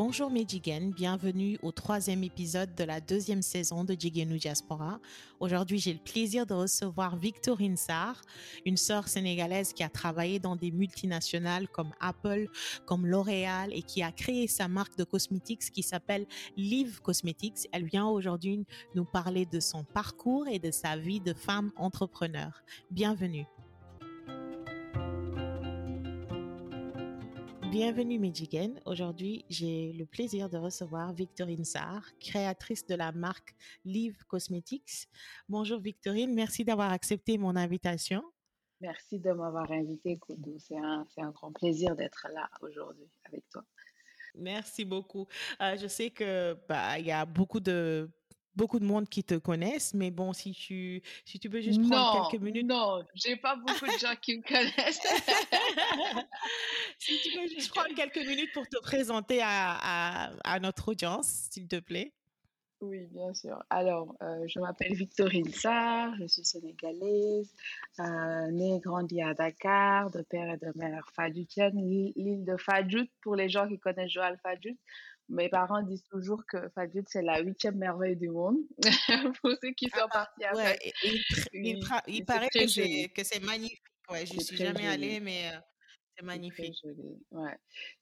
Bonjour mes Jigen, bienvenue au troisième épisode de la deuxième saison de Jigenu Diaspora. Aujourd'hui, j'ai le plaisir de recevoir Victorine Sarr, une sœur sénégalaise qui a travaillé dans des multinationales comme Apple, comme L'Oréal et qui a créé sa marque de cosmétiques qui s'appelle Live Cosmetics. Elle vient aujourd'hui nous parler de son parcours et de sa vie de femme entrepreneur. Bienvenue. Bienvenue Medjigen. Aujourd'hui, j'ai le plaisir de recevoir Victorine Sarr, créatrice de la marque Live Cosmetics. Bonjour Victorine, merci d'avoir accepté mon invitation. Merci de m'avoir invité, Koudou. C'est un, un, grand plaisir d'être là aujourd'hui avec toi. Merci beaucoup. Euh, je sais que bah, il y a beaucoup de beaucoup de monde qui te connaissent, mais bon, si tu, si tu peux juste prendre quelques minutes. Non, j'ai pas beaucoup de gens qui me connaissent. si tu peux juste prendre quelques minutes pour te présenter à, à, notre audience, s'il te plaît. Oui, bien sûr. Alors, euh, je m'appelle Victorine Sarr, je suis sénégalaise, euh, née et grandie à Dakar, de père et de mère fadjoutienne, l'île de Fadjout, pour les gens qui connaissent Joël Fadjout. Mes parents disent toujours que Fadjout, c'est la huitième merveille du monde. Pour ceux qui sont ah, partis à ouais, il, il, paraît que c'est magnifique. Ouais, je ne suis jamais allée, mais euh, c'est magnifique. Ouais.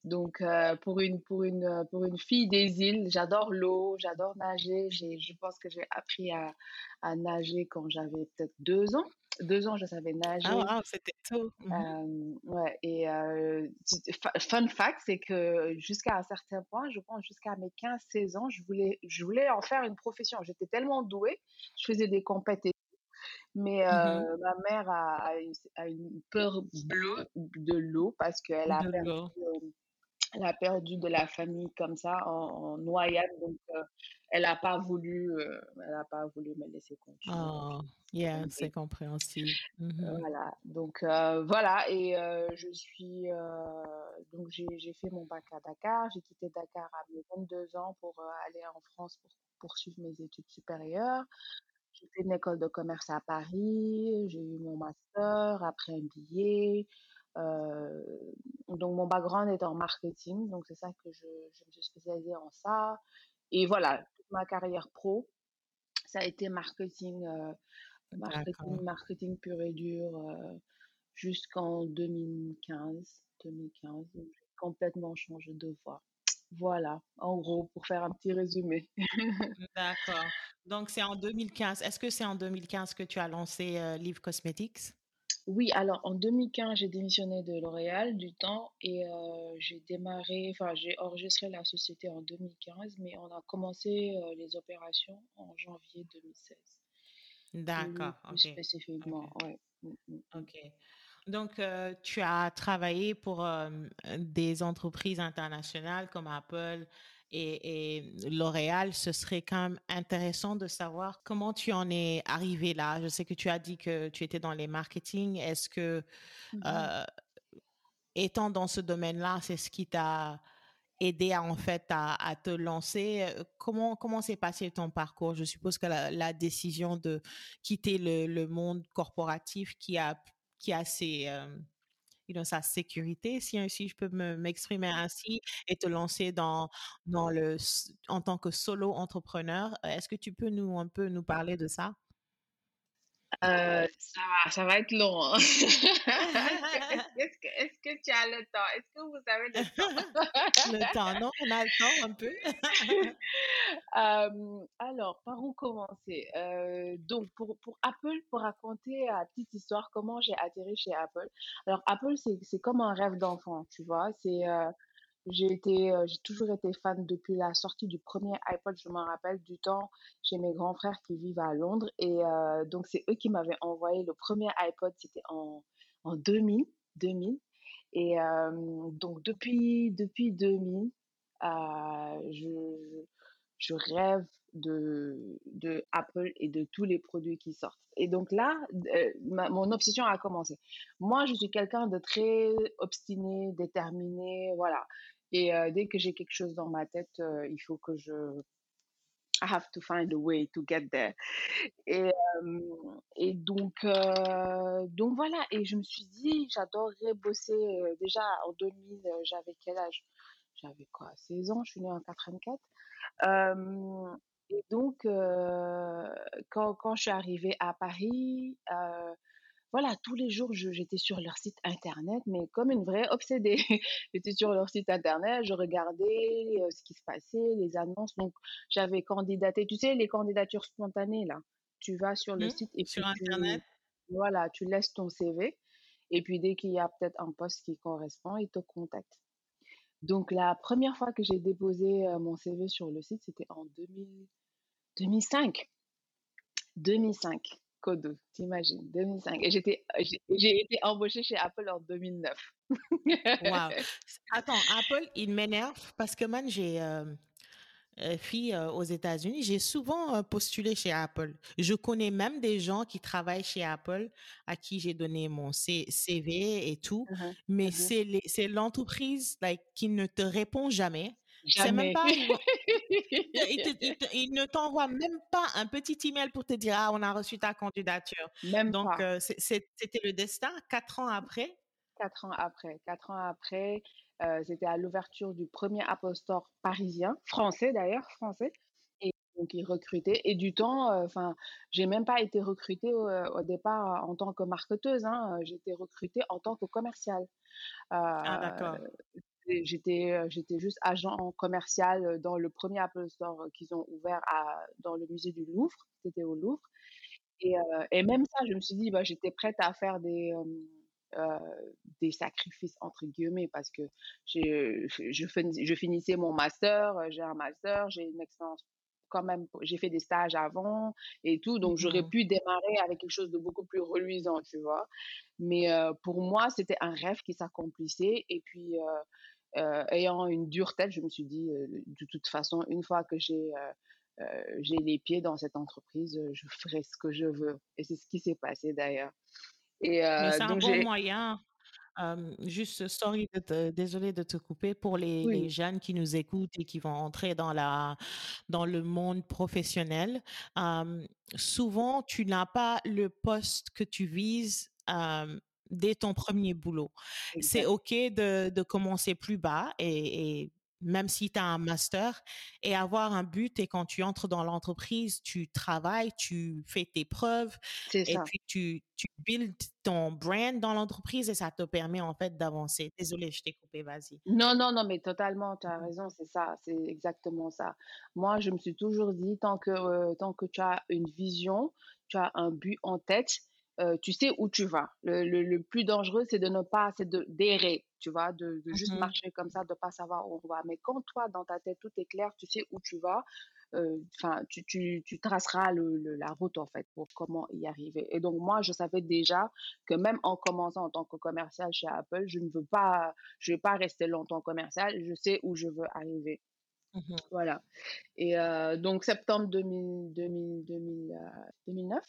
Donc, euh, pour, une, pour, une, pour une fille des îles, j'adore l'eau, j'adore nager. Je pense que j'ai appris à, à nager quand j'avais peut-être deux ans deux ans, je savais nager. Ah, c'était tôt. Mmh ouais, et fun fact, c'est que jusqu'à un certain point, je pense jusqu'à mes 15-16 ans, je voulais, je voulais en faire une profession. J'étais tellement douée, je faisais des compétitions. Mais mmh ma mère a, a, une peur bleue de l'eau parce qu'elle a perdu elle a perdu de la famille comme ça en, noyade, donc euh, elle n'a pas voulu, euh, elle a pas voulu me laisser continuer. Oh, yeah, c'est compréhensible. Mmh voilà, donc euh, voilà, et je suis, donc j'ai fait mon bac à Dakar, j'ai quitté Dakar à mes 22 ans pour aller en France pour poursuivre mes études supérieures. J'ai fait une école de commerce à Paris, j'ai eu mon master, après un billet. Euh, donc mon background est en marketing, donc c'est ça que je, je, me suis spécialisée en ça. Et voilà, toute ma carrière pro, ça a été marketing, euh, marketing, marketing pur et dur euh, jusqu'en 2015. 2015, j'ai complètement changé de voie. Voilà, en gros, pour faire un petit résumé. D'accord. Donc, c'est en 2015. Est-ce que c'est en 2015 que tu as lancé Live Cosmetics? Oui, alors en 2015, j'ai démissionné de L'Oréal du temps et euh, j'ai démarré, enfin j'ai enregistré la société en 2015, mais on a commencé euh, les opérations en janvier 2016. D'accord, ok. spécifiquement, ouais. Mm, mm. Ok. Donc, euh, tu as travaillé pour des entreprises internationales comme Apple, et, L'Oréal, ce serait quand même intéressant de savoir comment tu en es arrivé là. Je sais que tu as dit que tu étais dans les marketing. Est-ce que, mmh euh, étant dans ce domaine-là, c'est ce qui t'a aidé à, en fait à, te lancer? Comment comment s'est passé ton parcours? Je suppose que la, décision de quitter le, monde corporatif qui a qui a ses euh, you sa sécurité, si, si je peux m'exprimer ainsi, et te lancer dans, dans le, en tant que solo entrepreneur. Est-ce que tu peux nous un peu nous parler de ça? Euh, ça, va, ça va être long. Hein. est-ce, que, est-ce que tu as le temps? Est-ce que vous avez le temps? le temps, non, on a le temps un peu. euh, alors, par où commencer? Euh, donc, pour, pour Apple, pour raconter la petite histoire, comment j'ai atterri chez Apple. Alors, Apple, c'est, c'est comme un rêve d'enfant, tu vois? C'est, euh, j'ai été, euh, j'ai toujours été fan depuis la sortie du premier iPod. Je m'en rappelle du temps. J'ai mes grands frères qui vivent à Londres et euh, donc c'est eux qui m'avaient envoyé le premier iPod. C'était en en 2000, 2000. Et euh, donc depuis depuis 2000, je, je rêve de, de Apple et de tous les produits qui sortent. Et donc là, mon obsession a commencé. Moi, je suis quelqu'un de très obstiné, déterminé, voilà. Et euh, dès que j'ai quelque chose dans ma tête, euh, il faut que je I have to find a way to get there. Et, euh, et donc, donc voilà. Et je me suis dit, j'adorerais bosser. déjà en 2000, j'avais quel âge? J'avais quoi, 16 ans, je suis née en 84. et donc, quand, quand, je suis arrivée à Paris, voilà, tous les jours, j'étais sur leur site internet, mais comme une vraie obsédée. j'étais sur leur site internet, je regardais ce qui se passait, les annonces. Donc, j'avais candidaté. Tu sais, les candidatures spontanées, là. Tu vas sur le mmh, site et sur puis Internet. Tu, voilà, tu laisses ton CV. Et puis, dès qu'il y a peut-être un poste qui correspond, ils te contactent. Donc, la première fois que j'ai déposé mon CV sur le site, c'était en 2005. 2005. Code, t'imagines, 2005. Et j'étais, j'ai été embauchée chez Apple en 2009. wow. Attends, Apple, il m'énerve parce que moi, j'ai, euh, fille euh, aux États-Unis, j'ai souvent euh, postulé chez Apple. Je connais même des gens qui travaillent chez Apple à qui j'ai donné mon CV et tout, Mmh mais mmh c'est l'entreprise like, qui ne te répond jamais. Même Jamais. pas. Il, ne t'envoie même pas un petit email pour te dire ah on a reçu ta candidature. Même Donc c'était le destin. Quatre ans après? Quatre ans après. Quatre ans après, c'était à l'ouverture du premier Apple Store parisien, français d'ailleurs, français. Et donc, ils recrutaient. Et du temps, enfin, j'ai même pas été recrutée au, départ en tant que marketeuse. Hein, été recrutée en tant que commerciale. Ah, d'accord. J'étais, j'étais juste agent commercial dans le premier Apple Store qu'ils ont ouvert à, dans le musée du Louvre. C'était au Louvre. Et, et, même ça, je me suis dit, bah, j'étais prête à faire des, euh, des sacrifices entre guillemets parce que je, je finissais mon master, euh, j'ai un master, j'ai une expérience quand même, j'ai fait des stages avant et tout, donc j'aurais mmh pu démarrer avec quelque chose de beaucoup plus reluisant, tu vois. Mais euh, pour moi, c'était un rêve qui s'accomplissait et puis ayant une dure tête, je me suis dit, de toute façon, une fois que j'ai j'ai les pieds dans cette entreprise, je ferai ce que je veux. Et c'est ce qui s'est passé d'ailleurs. Et c'est un bon moyen. juste, sorry de te, désolé de te couper pour les, les, jeunes qui nous écoutent et qui vont entrer dans la dans le monde professionnel. souvent, tu n'as pas le poste que tu vises dès ton premier boulot. C'est ok de, de, commencer plus bas et, et même si tu as un master, et avoir un but. Et quand tu entres dans l'entreprise, tu travailles, tu fais tes preuves, et puis tu, tu builds ton brand dans l'entreprise et ça te permet en fait d'avancer. Désolée, je t'ai coupé, vas-y. Non, non, non, mais totalement, tu as raison, c'est ça, c'est exactement ça. Moi, je me suis toujours dit, tant que, tant que tu as une vision, tu as un but en tête, tu sais où tu vas. Le, le, plus dangereux, c'est de ne pas, c'est d'errer, tu vois, de, de juste mmh marcher comme ça, de pas savoir où on va. Mais quand toi, dans ta tête, tout est clair, tu sais où tu vas, enfin, tu, tu, tu, traceras le, la route, en fait, pour comment y arriver. Et donc, moi, je savais déjà que même en commençant en tant que commercial chez Apple, je ne veux pas, je vais pas rester longtemps commercial, je sais où je veux arriver. Mmh voilà. Et donc, septembre 2000, 2000, 2009,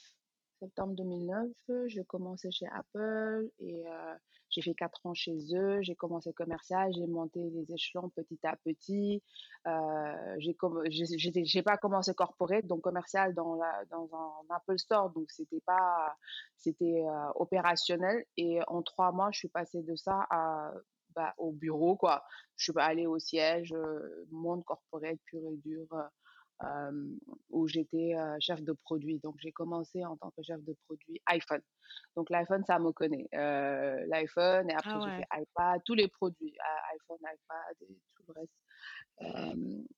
septembre 2009, j'ai commencé chez Apple et euh, j'ai fait quatre ans chez eux. J'ai commencé commercial, j'ai monté les échelons petit à petit. Euh, j'ai pas commencé corporate, donc commercial dans, un Apple Store, donc c'était pas c'était euh, opérationnel. Et en trois mois, je suis passée de ça à bah, au bureau quoi. Je suis allée au siège, monde corporate pur et dur où j'étais chef de produit. Donc, j'ai commencé en tant que chef de produit iPhone. Donc, l'iPhone, ça me connaît. L'iPhone, et après, Ah j'ai ouais. fait iPad, tous les produits, iPhone, iPad et tout le reste.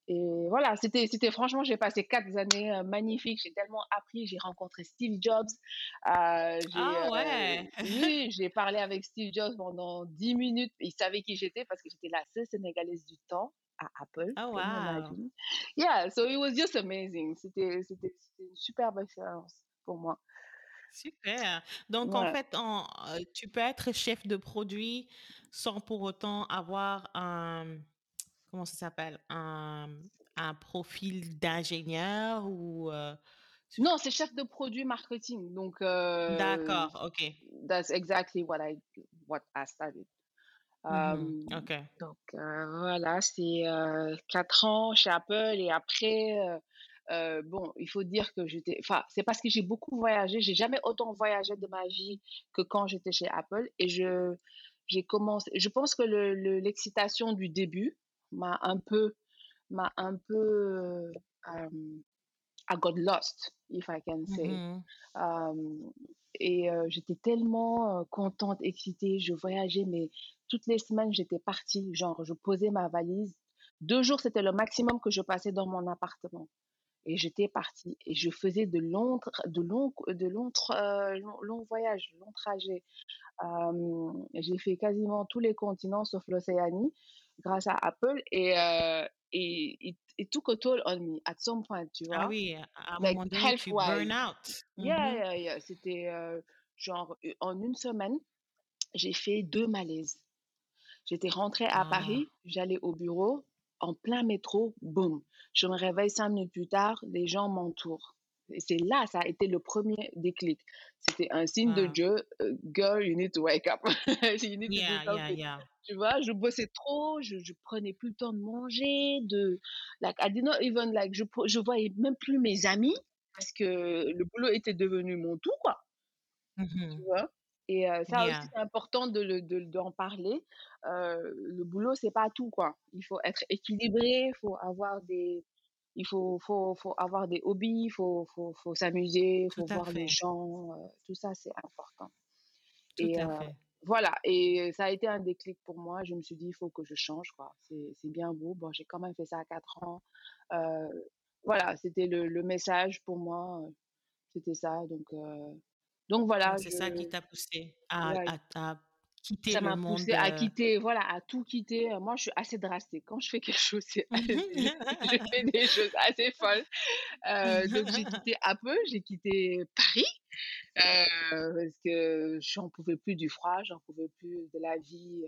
et voilà, c'était, c'était franchement, j'ai passé quatre années magnifiques. J'ai tellement appris. J'ai rencontré Steve Jobs. J'ai, Ah ouais. oui, j'ai parlé avec Steve Jobs pendant 10 minutes. Il savait qui j'étais parce que j'étais la seule Sénégalaise du temps à Apple. Oh wow. Yeah, so it was just amazing. C'était, c'était, c'était une superbe expérience pour moi. Super. Donc, en fait, en, euh, tu peux être chef de produit sans pour autant avoir un, comment ça s'appelle, un, un profil d'ingénieur ou... euh, Non, c'est chef de produit marketing. Donc, euh, D'accord, ok. that's exactly what I, what I studied. Ok. donc, voilà, c'est quatre ans chez Apple et après, euh, bon, il faut dire que j'étais, enfin, c'est parce que j'ai beaucoup voyagé. J'ai jamais autant voyagé de ma vie que quand j'étais chez Apple et je, j'ai commencé. Je pense que le, le- l'excitation du début m'a un peu, m'a un peu, um, I got lost, if I can say. Mhm. Um, et j'étais tellement contente, excitée, je voyageais, mais toutes les semaines, j'étais partie, genre, je posais ma valise. Deux jours, c'était le maximum que je passais dans mon appartement. Et j'étais partie et je faisais de longs, de de longs, longs voyages, longs trajets. J'ai fait quasiment tous les continents sauf l'Océanie grâce à Apple et, et it, it, took a toll on me at some point, tu Ah vois? oui, à un Like moment donné, health tu burn out. Yeah, Mhm. yeah, yeah. C'était euh, genre en une semaine, j'ai fait deux malaises. J'étais rentrée à Ah, Paris, j'allais au bureau, en plein métro, boum. Je me réveille cinq minutes plus tard, les gens m'entourent. C'est là, ça a été le premier déclic. C'était un signe de wow. Dieu, euh, girl, you need to wake up. you need to Yeah, yeah. Tu vois, je bossais trop, je, je prenais plus le temps de manger, de, like, I did not even, like, je, je voyais même plus mes amis parce que le boulot était devenu mon tout, quoi tu Mhm. vois? Et euh, ça aussi, c'est important de le- de- d'en parler. Euh, le boulot, c'est pas tout, quoi. Il faut être équilibré, il faut avoir des, il faut, faut, faut avoir des hobbies, il faut, faut, faut s'amuser, il faut voir les fait, gens. euh, tout ça, c'est important. tout Et à euh, fait. voilà. Et ça a été un déclic pour moi. Je me suis dit, il faut que je change, quoi. C'est, bien beau. Bon, j'ai quand même fait ça à 4 ans. Euh, voilà, c'était le, le message pour moi. C'était ça. Donc, donc voilà, c'est ça qui t'a poussé à, ouais, à, à quitter ça le m'a monde. poussé à quitter, voilà, à tout quitter. Euh, Moi, je suis assez drastique. Quand je fais quelque chose, c'est assez, je fais des choses assez folles. Euh, donc, j'ai quitté un peu, j'ai quitté Paris, euh, parce que j'en pouvais plus du froid, j'en pouvais plus de la vie,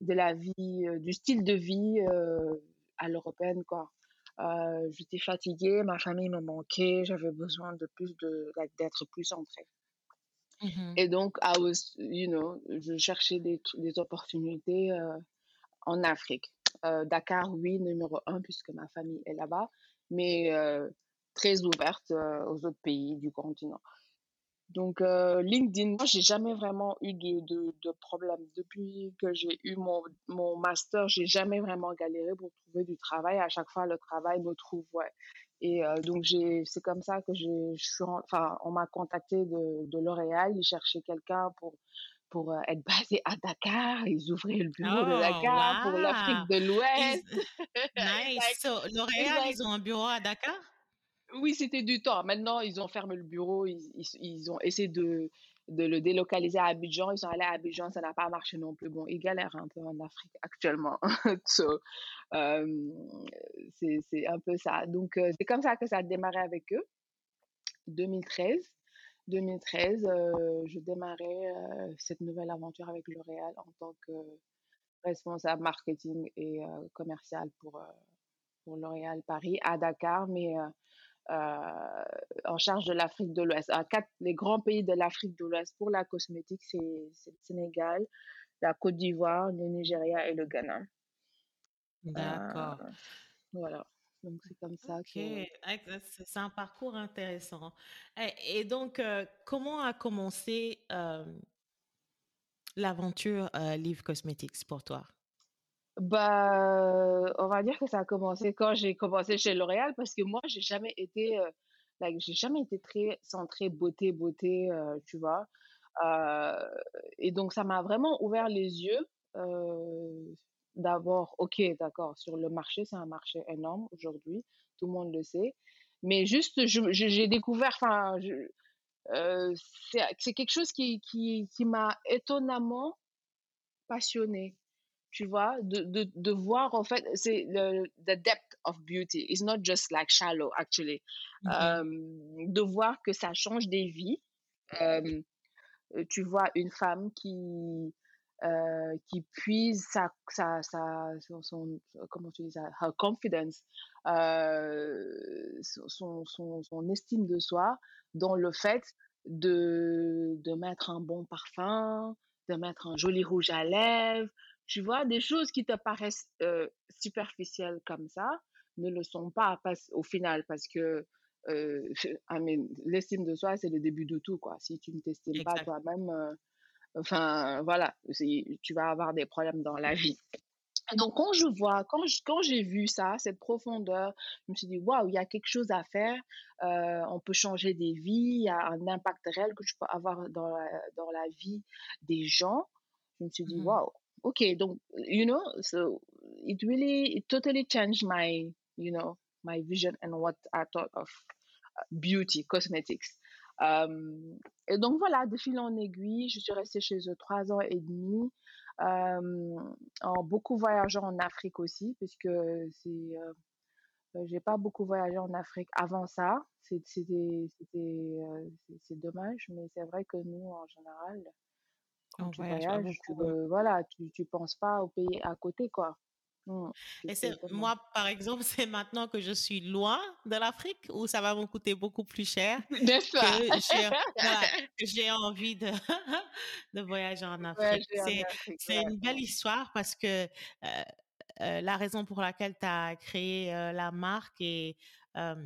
de la vie, du style de vie euh, à l'européenne, quoi. J'étais fatiguée, ma famille me manquait, j'avais besoin de plus de, d'être plus centrée. Mhm. Et donc, I was, you know, je cherchais des, des opportunités euh, en Afrique. Euh, Dakar, oui, numéro un, puisque ma famille est là-bas, mais euh, très ouverte aux autres pays du continent. Donc, euh, LinkedIn, moi, j'ai jamais vraiment eu de, de, de problème. Depuis que j'ai eu mon, mon master, j'ai jamais vraiment galéré pour trouver du travail. À chaque fois, le travail me trouve, ouais. Et euh, donc, j'ai, c'est comme ça que je suis, enfin, on m'a contacté de, de L'Oréal. Ils cherchaient quelqu'un pour, pour euh, être basé à Dakar. Ils ouvraient le bureau de Oh, Dakar pour l'Afrique de l'Ouest. Nice. like, So, it's L'Oréal, like, ils ont un bureau à Dakar? Oui, c'était du temps. Maintenant, ils ont fermé le bureau. Ils, ont essayé de, le délocaliser à Abidjan. Ils sont allés à Abidjan. Ça n'a pas marché non plus. Bon, ils galèrent un peu en Afrique actuellement. So, euh, c'est, un peu ça. Donc, euh, c'est comme ça que ça a démarré avec eux. 2013. 2013, euh, je démarrais cette nouvelle aventure avec L'Oréal en tant que responsable marketing et commercial pour, pour L'Oréal Paris à Dakar, mais en charge de l'Afrique de l'Ouest. Quatre, les grands pays de l'Afrique de l'Ouest pour la cosmétique, c'est le Sénégal, la Côte d'Ivoire, le Nigeria et le Ghana. Euh, D'accord. voilà. Donc c'est comme ça Ok, que. Ah, c'est c'est un parcours intéressant. Et, et donc, euh, comment a commencé euh, l'aventure euh, Live Cosmetics pour toi? Bah, on va dire que ça a commencé quand j'ai commencé chez L'Oréal parce que moi, j'ai jamais été, euh, like, j'ai jamais été très centrée beauté, beauté, euh, tu vois. Euh, et donc, ça m'a vraiment ouvert les yeux. D'abord, ok, d'accord, sur le marché, c'est un marché énorme aujourd'hui, tout le monde le sait. Mais juste, j'ai découvert, enfin, c'est quelque chose qui, qui, qui m'a étonnamment passionnée tu vois, de, de, de voir en fait, c'est le the depth of beauty. It's not just like shallow, actually. Euh, de voir que ça change des vies. Euh, tu vois une femme qui euh, qui puise sa, sa, sa son, son- comment tu dis ça, her confidence, euh, son, son, son estime de soi dans le fait de, de mettre un bon parfum, de mettre un joli rouge à lèvres, tu vois, des choses qui te paraissent euh, superficielles comme ça ne le sont pas parce- au final parce que euh, I mean, l'estime de soi, c'est le début de tout, quoi. Si tu ne t'estimes pas toi-même, euh, enfin, voilà, tu vas avoir des problèmes dans la vie. donc, quand je vois, quand quand j'ai vu ça, cette profondeur, je me suis dit, waouh, il y a quelque chose à faire. Euh, on peut changer des vies. Il y a un impact réel que je peux avoir dans la, dans la vie des gens. Je me suis dit, Mhm. waouh, ok. Donc, you know, so it really, it totally changed my, you know, my vision and what I thought of uh, beauty, cosmetics. Euh, et donc voilà, de fil en aiguille, je suis restée chez eux trois ans et demi. Euh, en beaucoup voyageant en Afrique aussi, puisque c'est, euh, j'ai pas beaucoup voyagé en Afrique avant ça. C'était, euh, c'est dommage, mais c'est vrai que nous, en général, quand tu voyage voyages, tu, veux- voilà, tu, tu penses pas au pays à côté, quoi. Et c'est moi, par exemple, c'est maintenant que je suis loin de l'Afrique où ça va me coûter beaucoup plus cher pas? j'ai, voilà, que j'ai envie de, de voyager en Afrique. Voyager en C'est, Afrique, c'est ouais. une belle histoire parce que euh, euh, la raison pour laquelle tu as créé euh, la marque et euh,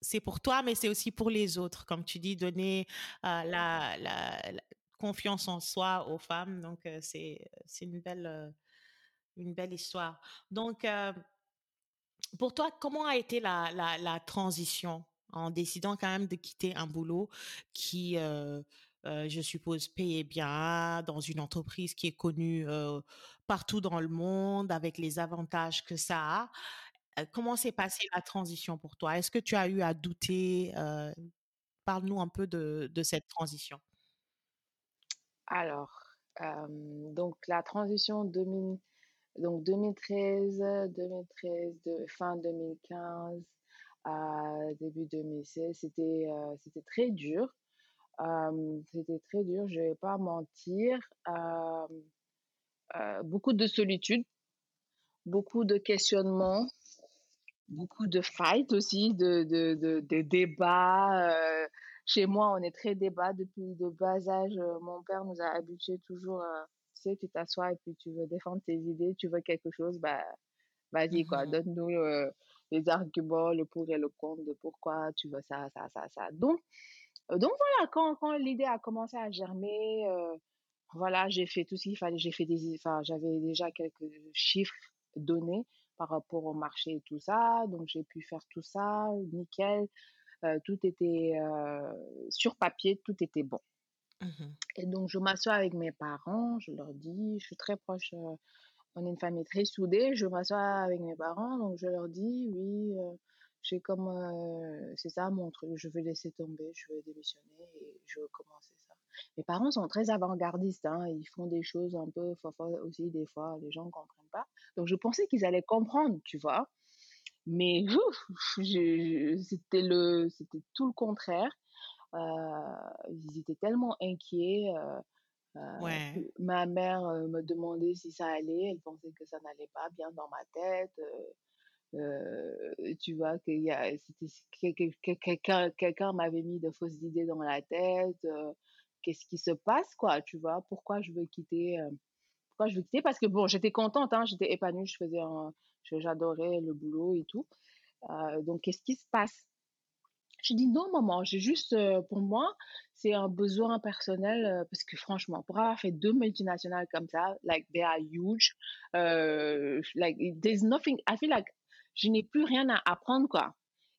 c'est pour toi, mais c'est aussi pour les autres, comme tu dis, donner euh, la, la- la confiance en soi aux femmes. Donc, euh, c'est, une belle, une belle histoire. Donc, euh, pour toi, comment a été la, la, la transition en décidant quand même de quitter un boulot qui, euh, euh, je suppose, payait bien dans une entreprise qui est connue partout dans le monde avec les avantages que ça a? Comment s'est passée la transition pour toi? Est-ce que tu as eu à douter? Parle-nous un peu de, de cette transition. Alors, euh, donc la transition 2000, donc 2013, 2013, de, fin 2015 à début 2016, c'était euh, c'était très dur. Euh, c'était très dur, je vais pas mentir. Euh, euh, beaucoup de solitude, beaucoup de questionnements, beaucoup de fights aussi, de, de débats. Euh, chez moi, on est très débat depuis de bas âge. Euh, Mon père nous a habitués toujours, à, tu sais, tu t'assois et puis tu veux défendre tes idées, tu veux quelque chose, bah, vas-y, quoi, Mhm. donne-nous euh, les arguments, le pour et le contre de pourquoi tu veux ça, ça, ça, ça. Donc, euh, donc voilà, quand, quand l'idée a commencé à germer, euh, voilà, j'ai fait tout ce qu'il fallait. J'ai fait des, enfin, j'avais déjà quelques chiffres donnés par rapport au marché et tout ça. Donc, j'ai pu faire tout ça, nickel. Euh, tout était euh, sur papier, tout était bon. Mhm. Et donc, je m'assois avec mes parents, je leur dis, je suis très proche, euh, on est une famille très soudée, je m'assois avec mes parents, donc je leur dis, oui, euh, j'ai comme, euh, c'est ça mon truc, je veux laisser tomber, je veux démissionner et je veux commencer ça. Mes parents sont très avant-gardistes, hein, ils font des choses un peu aussi, des fois, les gens ne comprennent pas. Donc, je pensais qu'ils allaient comprendre, tu vois. Mais c'était le, c'était tout le contraire. Euh, ils étaient tellement inquiets. euh, euh, Ouais. ma mère euh, me demandait si ça allait. Elle pensait que ça n'allait pas bien dans ma tête. euh, tu vois, que- que- que- quelqu'un, quelqu'un m'avait mis de fausses idées dans la tête. euh, qu'est-ce qui se passe, quoi, tu vois? Pourquoi je veux quitter? euh, pourquoi je veux quitter? Parce que bon, j'étais contente, hein, j'étais épanouie, je faisais un, j'adorais le boulot et tout. Euh, donc, qu'est-ce qui se passe? Je dis non, maman, j'ai juste, euh, pour moi, c'est un besoin personnel, euh, parce que franchement, pour avoir fait deux multinationales comme ça, like, they are huge, like, there's nothing, I feel like, je n'ai plus rien à apprendre, quoi.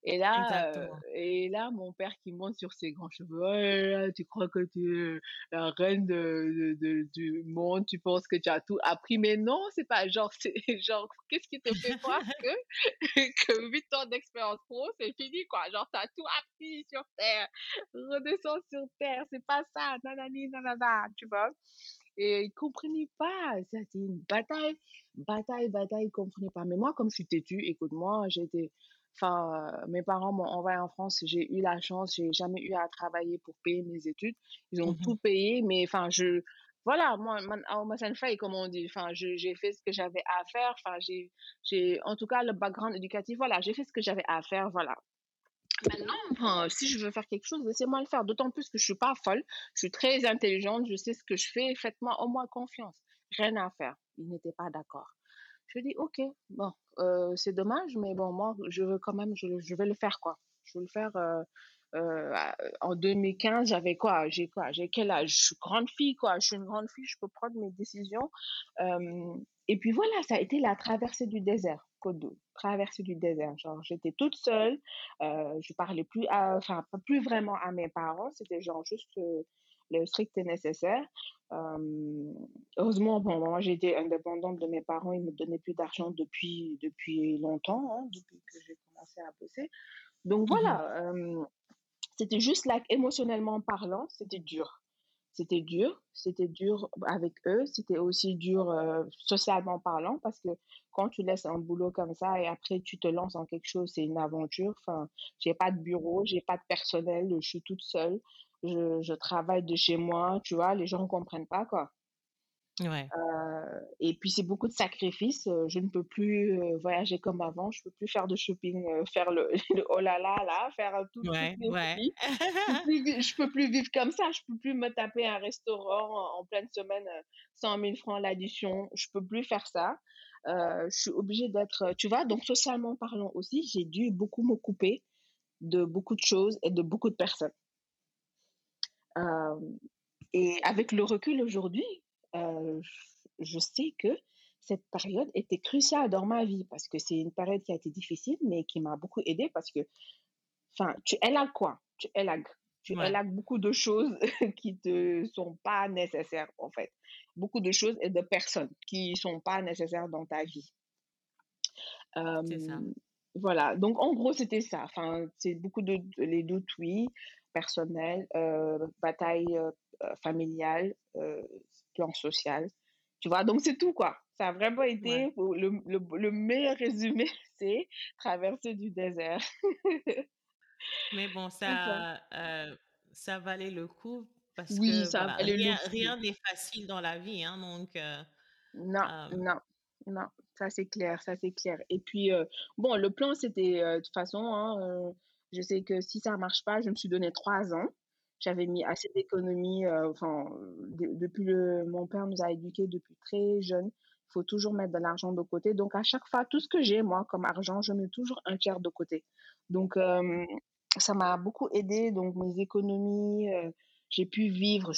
Et là, euh, et là, mon père qui monte sur ses grands cheveux, tu crois que tu es la reine de, de- de- du monde, tu penses que tu as tout appris, mais non, c'est pas genre, c'est genre, qu'est-ce qui te fait croire que, que 8 ans d'expérience pro, c'est fini, quoi? Genre, t'as tout appris sur Terre, redescends sur Terre, c'est pas ça, nanani, nanana, tu vois? Et ils comprenaient pas, c'était une bataille, bataille, bataille, ils comprenaient pas. Mais moi, comme je suis têtue, écoute-moi, j'étais, enfin, euh, mes parents m'ont envoyé en France, j'ai eu la chance, j'ai jamais eu à travailler pour payer mes études. Ils ont Mhm. tout payé, mais enfin, je, voilà, moi, fait, comme on dit, enfin, j'ai fait ce que j'avais à faire, enfin, j'ai, j'ai, en tout cas, le background éducatif, voilà, j'ai fait ce que j'avais à faire, voilà. Maintenant, enfin, si je veux faire quelque chose, laissez-moi le faire. D'autant plus que je suis pas folle, je suis très intelligente, je sais ce que je fais, faites-moi au moins confiance. Rien à faire. Ils n'étaient pas d'accord. Je dis, ok, bon, euh, c'est dommage, mais bon, moi, je veux quand même, je, vais le faire, quoi. Je veux le faire. euh, en 2015, j'avais quoi? J'ai quoi? J'ai quel âge? Je suis grande fille, quoi. Je suis une grande fille, je peux prendre mes décisions. et puis voilà, ça a été la traversée du désert, Côte traversée du désert. Genre, j'étais toute seule, je parlais plus, enfin, plus vraiment à mes parents. C'était genre juste le strict et nécessaire. heureusement, bon, moi j'étais indépendante de mes parents, ils me donnaient plus d'argent depuis, depuis longtemps, hein, depuis que j'ai commencé à bosser. Donc mmh voilà, c'était juste là, émotionnellement parlant, c'était dur. C'était dur, c'était dur avec eux, c'était aussi dur socialement parlant parce que quand tu laisses un boulot comme ça et après tu te lances en quelque chose, c'est une aventure. Enfin, j'ai pas de bureau, j'ai pas de personnel, je suis toute seule je, je, travaille de chez moi, tu vois, les gens ne comprennent pas, quoi. Ouais. Euh, et puis, c'est beaucoup de sacrifices. Je ne peux plus euh, voyager comme avant. Je ne peux plus faire de shopping, faire le, oh là là, là, faire tout. Ouais, ouais. je ne peux plus vivre comme ça. Je ne peux plus me taper un restaurant en pleine semaine, 100 000 francs l'addition. Je ne peux plus faire ça. je suis obligée d'être, tu vois, donc socialement parlant aussi, j'ai dû beaucoup me couper de beaucoup de choses et de beaucoup de personnes. Et avec le recul aujourd'hui, euh, je sais que cette période était cruciale dans ma vie parce que c'est une période qui a été difficile, mais qui m'a beaucoup aidée parce que, enfin, tu élagues quoi Tu élagues. Tu élagues beaucoup de choses qui te sont pas nécessaires, en fait. Beaucoup de choses et de personnes qui sont pas nécessaires dans ta vie. c'est ça. Voilà. Donc, en gros, c'était ça. Enfin, c'est beaucoup de, les doutes, oui personnel, euh, bataille euh, familiale, plan social. Tu vois, donc c'est tout, quoi. Ça a vraiment été, le, le, meilleur résumé, c'est traverser du désert. Mais bon, ça, ça valait le coup parce que rien n'est facile dans la vie. Hein, donc, non, non, non, ça c'est clair, ça c'est clair. Et puis, bon, le plan, c'était de toute façon, hein, je sais que si ça ne marche pas, je me suis donné trois ans. J'avais mis assez d'économies. Euh, enfin, depuis le, mon père nous a éduqués depuis très jeune. Il faut toujours mettre de l'argent de côté. Donc, à chaque fois, tout ce que j'ai, moi, comme argent, je mets toujours un tiers de côté. Donc, euh, ça m'a beaucoup aidé. Donc, mes économies, euh, j'ai pu vivre,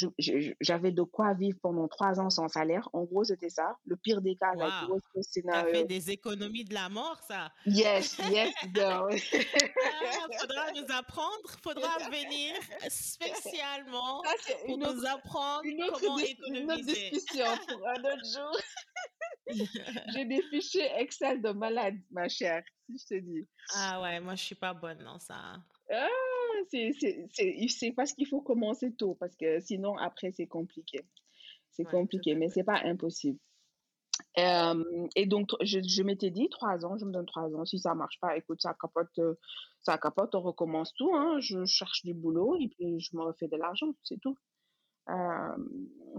j'avais de quoi vivre pendant trois ans sans salaire. En gros, c'était ça. Le pire des cas, la grosse scénario. Ça fait des économies de la mort, ça? Yes, yes, girl. ah, faudra nous apprendre, faudra venir spécialement pour nous apprendre comment économiser. Une autre discussion pour un autre jour. J'ai des fichiers Excel de malade, ma chère, si je te dis. Ah ouais, moi je suis pas bonne dans ça. Ah, c'est parce qu'il faut commencer tôt, parce que sinon, après, c'est compliqué. C'est compliqué, mais c'est pas impossible. et donc, je, je m'étais dit, trois ans, je me donne trois ans. Si ça marche pas, écoute, ça capote, ça capote, on recommence tout. Hein. Je cherche du boulot et puis je me refais de l'argent, c'est tout.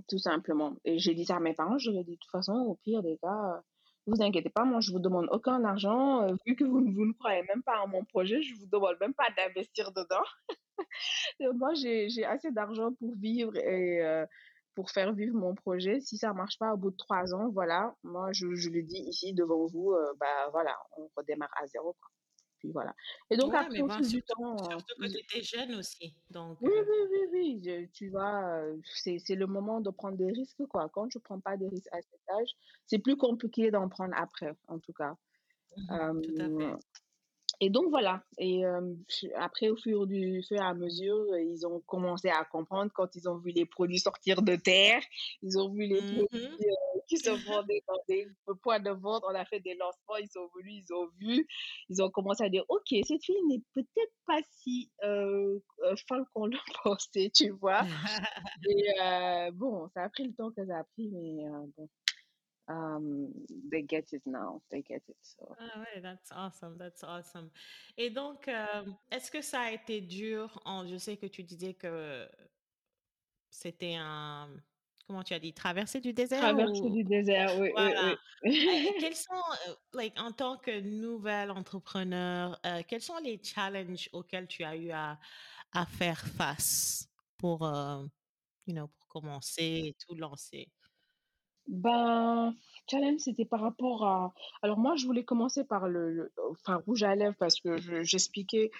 tout simplement. Et j'ai dit ça à mes parents, je leur ai dit, de toute façon, au pire des cas, vous inquiétez pas, moi je vous demande aucun argent. Euh, vu que vous, vous, ne croyez même pas en mon projet, je vous demande même pas d'investir dedans. moi j'ai assez d'argent pour vivre et euh, pour faire vivre mon projet. Si ça marche pas au bout de trois ans, voilà, moi je, je le dis ici devant vous, euh, bah voilà, on redémarre à zéro. Puis voilà. Et donc, après, au fil du temps. Surtout que tu étais jeune aussi. Donc, oui, oui, oui, oui. tu vois, c'est le moment de prendre des risques, quoi. Quand tu ne prends pas des risques à cet âge, c'est plus compliqué d'en prendre après, en tout cas. Mmh tout à fait. Et donc voilà. Et après, au fur, du, fur et à mesure, ils ont commencé à comprendre quand ils ont vu les produits sortir de terre. Ils ont vu les mmh produits qui se vendaient dans des points de vente. On a fait des lancements. Ils sont venus, ils ont vu. Ils ont commencé à dire Ok, cette fille n'est peut-être pas si euh, folle qu'on le pensait, tu vois. et bon, ça a pris le temps que ça a pris, mais bon um, they get it now. They get it. So. Ah ouais, that's awesome. That's awesome. Et donc, euh, est-ce que ça a été dur en, je sais que tu disais que c'était un, comment tu as dit, traverser du désert? Traverser du désert, oui. Voilà. oui, Quels sont, euh, like, en tant que nouvel entrepreneur, euh, quels sont les challenges auxquels tu as eu à, à faire face pour, you know, pour commencer et tout lancer? Ben, challenge, c'était par rapport à. Alors, moi, je voulais commencer par le, enfin, rouge à lèvres parce que j'expliquais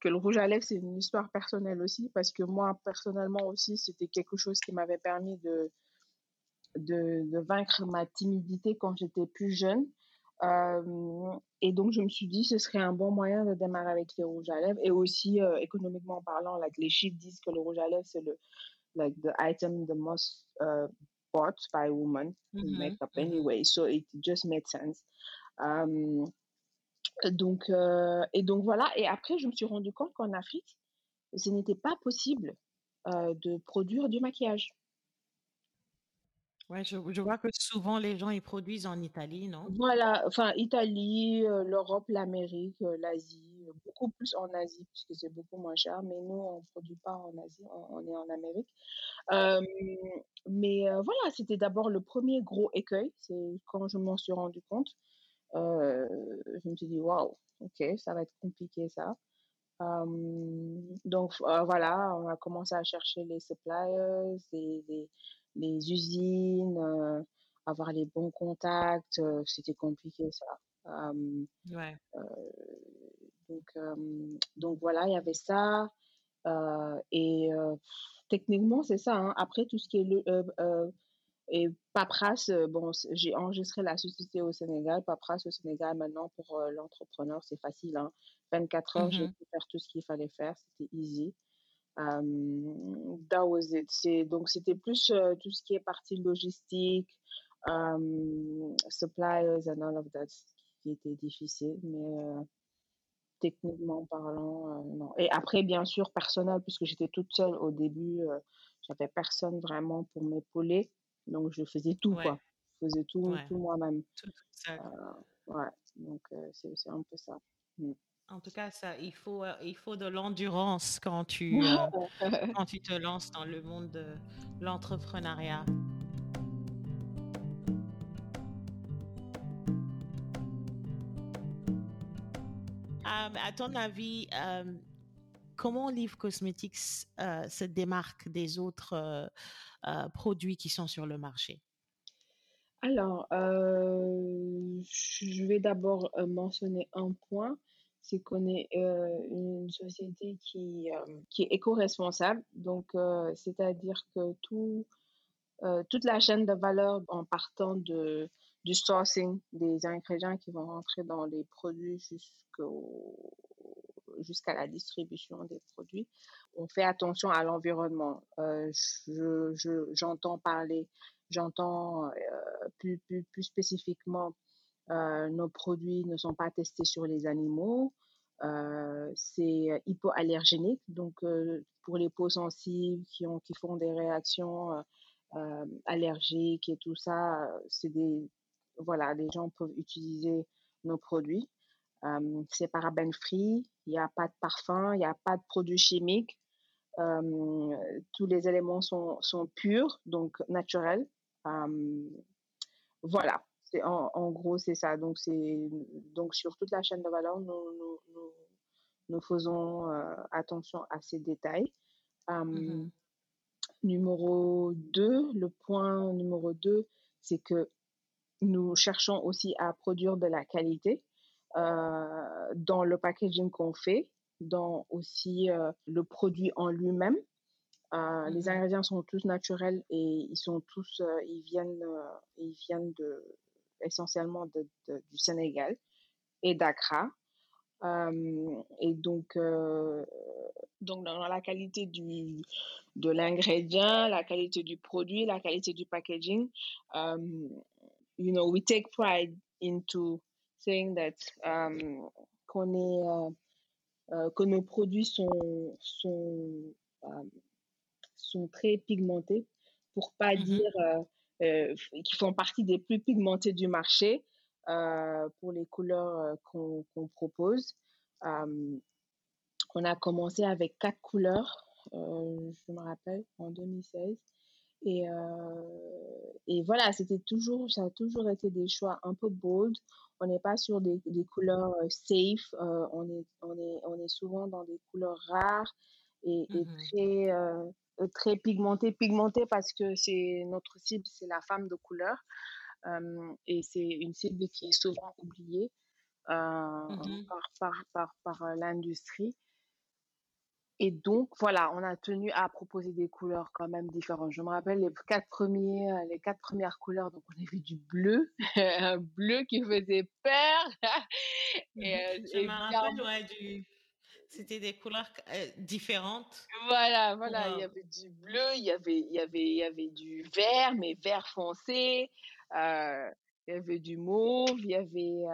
que le rouge à lèvres, c'est une histoire personnelle aussi, parce que moi, personnellement aussi, c'était quelque chose qui m'avait permis de, de, vaincre ma timidité quand j'étais plus jeune. Euh, et donc, je me suis dit, ce serait un bon moyen de démarrer avec les rouges à lèvres. Et aussi, euh, économiquement parlant, les chiffres disent que le rouge à lèvres, c'est le like the item the most uh, bought by women in mm-hmm. makeup mm-hmm. anyway. So it just made sense. Um, donc, euh, et donc voilà. Et après, je me suis rendu compte qu'en Afrique, ce n'était pas possible euh, de produire du maquillage. Ouais, je, je, vois que souvent les gens ils produisent en Italie, non? Voilà, enfin Italie, euh, l'Europe, l'Amérique, l'Asie, beaucoup plus en Asie puisque c'est beaucoup moins cher, mais nous on produit pas en Asie, on, est en Amérique. mais voilà, c'était d'abord le premier gros écueil, c'est quand je m'en suis rendu compte. Euh, je me suis dit, waouh, ok, ça va être compliqué ça. donc euh, voilà, on a commencé à chercher les suppliers, les, les, usines, euh, avoir les bons contacts, c'était compliqué ça. Ouais. donc, donc voilà, il y avait ça. et techniquement, c'est ça. Hein. Après, tout ce qui est le, et paperasse, bon, j'ai enregistré la société au Sénégal. Paperasse au Sénégal, maintenant, pour euh, l'entrepreneur, c'est facile. Hein. 24 heures, j'ai mmh pu faire tout ce qu'il fallait faire. C'était easy. Um, that was it. Donc, c'était plus euh, tout ce qui est partie logistique, um, suppliers and all of that qui était difficile. Mais techniquement parlant, non. Et après, bien sûr, personnel, puisque j'étais toute seule au début, j'avais personne vraiment pour m'épauler. Donc, je faisais tout, quoi. Je faisais tout, tout moi-même. Tout, euh, ouais, donc euh, c'est un peu ça. Mmh. En tout cas, ça, il faut, euh, il faut de l'endurance quand tu, quand tu te lances dans le monde de l'entrepreneuriat. À ton avis, comment Live Cosmetics se démarque des autres euh, produits qui sont sur le marché? Alors, euh, je vais d'abord euh, mentionner un point c'est qu'on est une société qui, qui est éco-responsable. Donc, c'est-à-dire que tout, toute la chaîne de valeur en partant de, du sourcing des ingrédients qui vont rentrer dans les produits jusqu'au jusqu'à la distribution des produits. On fait attention à l'environnement. Euh, j'entends parler, j'entends euh, plus, plus, plus, spécifiquement, euh, nos produits ne sont pas testés sur les animaux. c'est hypoallergénique, donc pour les peaux sensibles qui, ont, qui font des réactions allergiques et tout ça, c'est des voilà, les gens peuvent utiliser nos produits c'est paraben free, il n'y a pas de parfum, il n'y a pas de produits chimiques. tous les éléments sont, sont, purs, donc naturels. voilà, en, en, gros, c'est ça. Donc, donc, sur toute la chaîne de valeur, nous, nous, nous, faisons attention à ces détails. Mmh numéro 2, le point numéro 2, c'est que nous cherchons aussi à produire de la qualité. Euh, dans le packaging qu'on fait, dans aussi euh, le produit en lui-même. Euh, les mmh ingrédients sont tous naturels et ils sont tous, ils viennent, ils viennent de, essentiellement de, du Sénégal et d'Accra. et donc, donc dans la qualité du, de l'ingrédient, la qualité du produit, la qualité du packaging, you know, we take pride into saying that um, qu'on est, euh, euh, que nos produits sont, sont, um, sont très pigmentés, pour pas mmh dire euh, qu'ils font partie des plus pigmentés du marché pour les couleurs qu'on propose. Um, on a commencé avec quatre couleurs, je me rappelle, en 2016. Et, et voilà, c'était toujours, ça a toujours été des choix un peu bold on n'est pas sur des, couleurs euh, safe, on, est, on, est, on est souvent dans des couleurs rares et, mmh très, très pigmentées. Pigmentées parce que c'est notre cible, c'est la femme de couleur. et c'est une cible qui est souvent oubliée mmh par, par, par, par l'industrie. Et donc, voilà, on a tenu à proposer des couleurs quand même différentes. Je me rappelle les quatre premiers, euh, les quatre premières couleurs. Donc, on avait du bleu, un bleu qui faisait peur. et, euh, Je me rappelle, ouais, du... C'était des couleurs euh, différentes. Voilà, voilà. Il y avait du bleu, il y avait, il y avait, il y avait du vert, mais vert foncé. il y avait du mauve, il y avait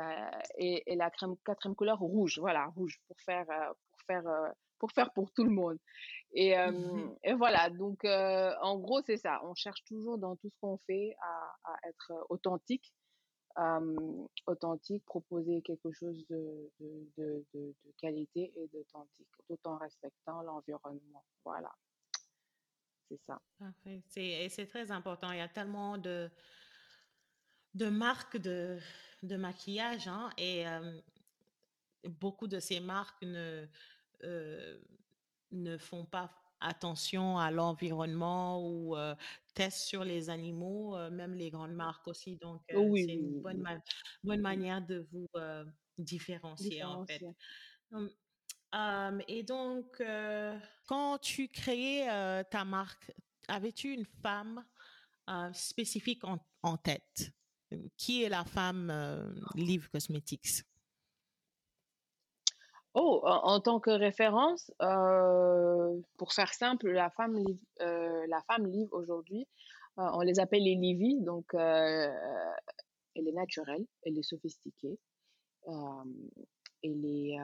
et, et, la crème, quatrième couleur rouge. Voilà, rouge pour faire, pour faire pour faire pour tout le monde. Et, mmh et voilà, donc en gros, c'est ça. On cherche toujours dans tout ce qu'on fait à, être authentique, authentique, proposer quelque chose de, de, de, de qualité et d'authentique, tout en respectant l'environnement. Voilà. C'est ça. Parfait. Et c'est très important. Il y a tellement de, de marques de, de maquillage hein, et beaucoup de ces marques ne, ne font pas attention à l'environnement ou euh, testent sur les animaux, euh, même les grandes marques aussi. Donc, c'est une bonne, bonne manière de vous différencier, en fait. Hum, et donc, quand tu créais ta marque, avais-tu une femme spécifique en, en, tête? Qui est la femme Live Cosmetics? Oh, en, tant que référence, euh, pour faire simple, la femme euh, la femme livre aujourd'hui, euh, on les appelle les Livy, donc elle est naturelle, elle est sophistiquée, elle est,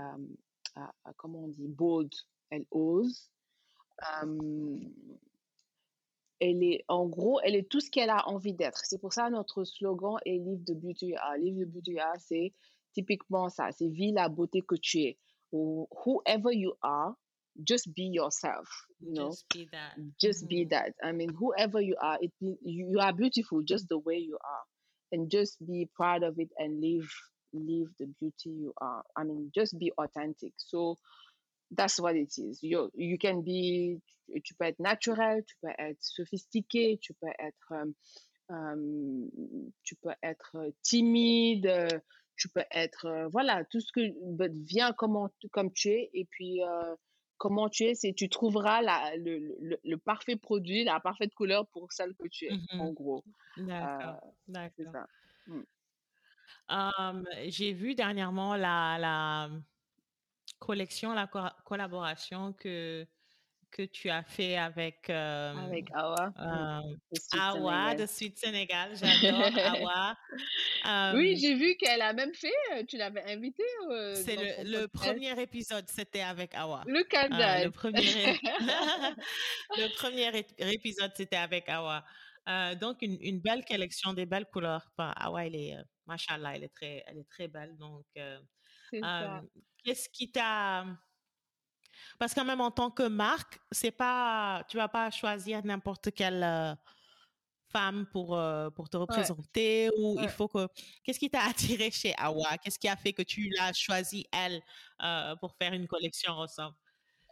comment on dit, bold, elle ose. elle est, en gros, elle est tout ce qu'elle a envie d'être. C'est pour ça notre slogan est Livre de Beauty Livre de Beauty c'est typiquement ça, c'est Vie la beauté que tu es whoever you are, just be yourself. You know, just be that. Just mm-hmm. be that. I mean, whoever you are, it you are beautiful just the way you are, and just be proud of it and live live the beauty you are. I mean, just be authentic. So that's what it is. You you can be, tu peux être naturel, tu peux être sophistiqué, tu peux être um, um tu peux être timide, tu peux être, euh, voilà, tout ce que bah, vient comment, comme tu es et puis euh, comment tu es, c'est tu trouveras la, le, le, parfait produit, la parfaite couleur pour celle que tu es, en mmh gros. D'accord, euh, d'accord. Mmh. J'ai vu dernièrement la, la collection, la collaboration que que tu as fait avec, avec Awa. Awa de Suite Sénégal. J'adore Awa. oui, j'ai vu qu'elle a même fait, tu l'avais invitée. c'est le, premier épisode, c'était avec Awa. Le candidat. le, premier, le premier épisode, c'était avec Awa. donc, une, une, belle collection, des belles couleurs. Enfin, Awa, elle est, machallah, elle est très, elle est très belle. Donc, qu'est-ce qui t'a parce qu'en même en tant que marque, c'est pas, tu vas pas choisir n'importe quelle euh, femme pour, euh, pour te représenter ou il faut que. Qu'est-ce qui t'a attiré chez Awa? Qu'est-ce qui a fait que tu l'as choisi elle euh, pour faire une collection ensemble?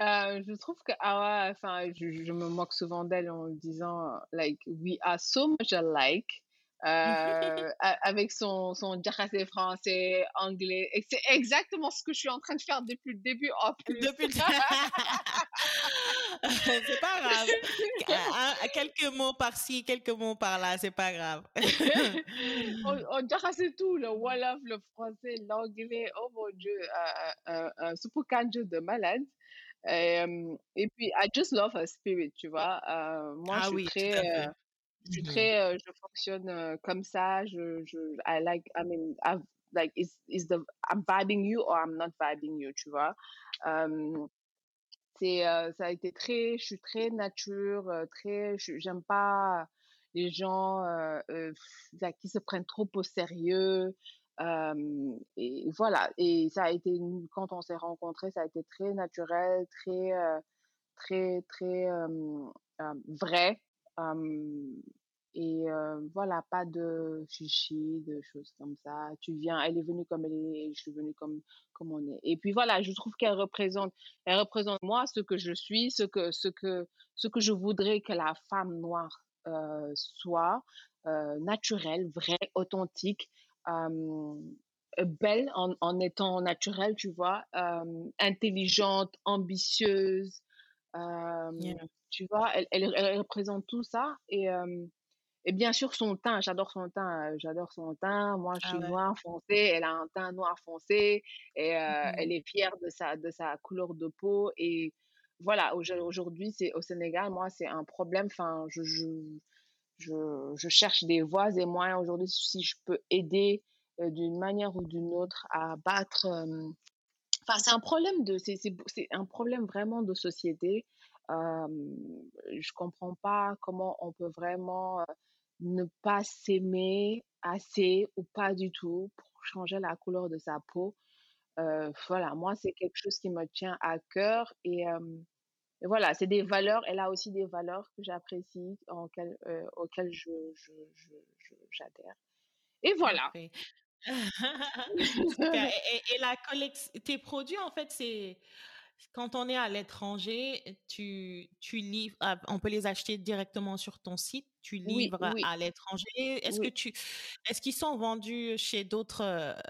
Je trouve que Awa, enfin, je, je, me moque souvent d'elle en disant, like, we are so much alike. Euh, avec son, son français, anglais. Et c'est exactement ce que je suis en train de faire depuis le début. En plus. Depuis c'est pas grave. quelques mots par-ci, quelques mots par-là, c'est pas grave. on, on tout, le Wolof, le français, l'anglais. Oh mon Dieu, un, super canjo de malade. Et, et, puis, I just love her spirit, tu vois. Euh, moi, ah je suis oui, très je suis mmh très, je fonctionne comme ça. Je, je, I like, I mean, I've, like, is, is the, I'm vibing you or I'm not vibing you, tu vois? c'est, ça a été très, je suis très nature, très, j'aime pas les gens qui se prennent trop au sérieux. et voilà. Et ça a été, quand on s'est rencontrés, ça a été très naturel, très, très, très vrai et voilà, pas de chichi, de choses comme ça. Tu viens, elle est venue comme elle est, je suis venue comme, comme on est. Et puis voilà, je trouve qu'elle représente, elle représente moi, ce que je suis, ce que, ce que, ce que je voudrais que la femme noire soit, naturelle, vraie, authentique, belle en, en, étant naturelle, tu vois, intelligente, ambitieuse, Tu vois, elle, elle, représente tout ça. Et, et bien sûr, son teint, j'adore son teint, j'adore son teint. Moi, je ah suis noire foncé, elle a un teint noir foncé et mmh elle est fière de sa, de sa couleur de peau. Et voilà, aujourd'hui, c'est au Sénégal, moi, c'est un problème. Enfin, je, je, je, je, cherche des voies et moyens aujourd'hui si je peux aider d'une manière ou d'une autre à battre. Enfin, c'est un problème de, c'est un problème vraiment de société. Euh, je comprends pas comment on peut vraiment ne pas s'aimer assez ou pas du tout pour changer la couleur de sa peau. Euh, voilà, moi, c'est quelque chose qui me tient à cœur et, voilà, c'est des valeurs. Elle a aussi des valeurs que j'apprécie, euh, auxquelles je, j'adhère. Et voilà. et, et, la collection, tes produits, en fait, c'est quand on est à l'étranger, tu, tu livres, ah, on peut les acheter directement sur ton site, tu livres à l'étranger. Est-ce que tu, est-ce qu'ils sont vendus chez d'autres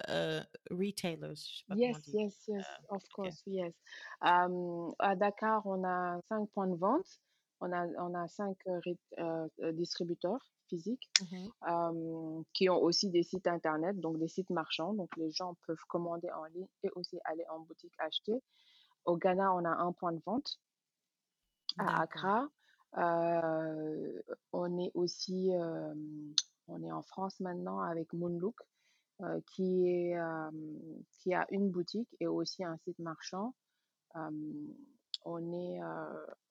euh, retailers? yes, yes, yes, euh, of course, yes. à Dakar, on a cinq points de vente. On a, on a cinq euh, distributeurs physiques mmh qui ont aussi des sites internet, donc des sites marchands. Donc les gens peuvent commander en ligne et aussi aller en boutique acheter. Au Ghana, on a un point de vente à Accra. Euh, on est aussi euh, on est en France maintenant avec Moonlook, euh, qui, est, qui a une boutique et aussi un site marchand. on est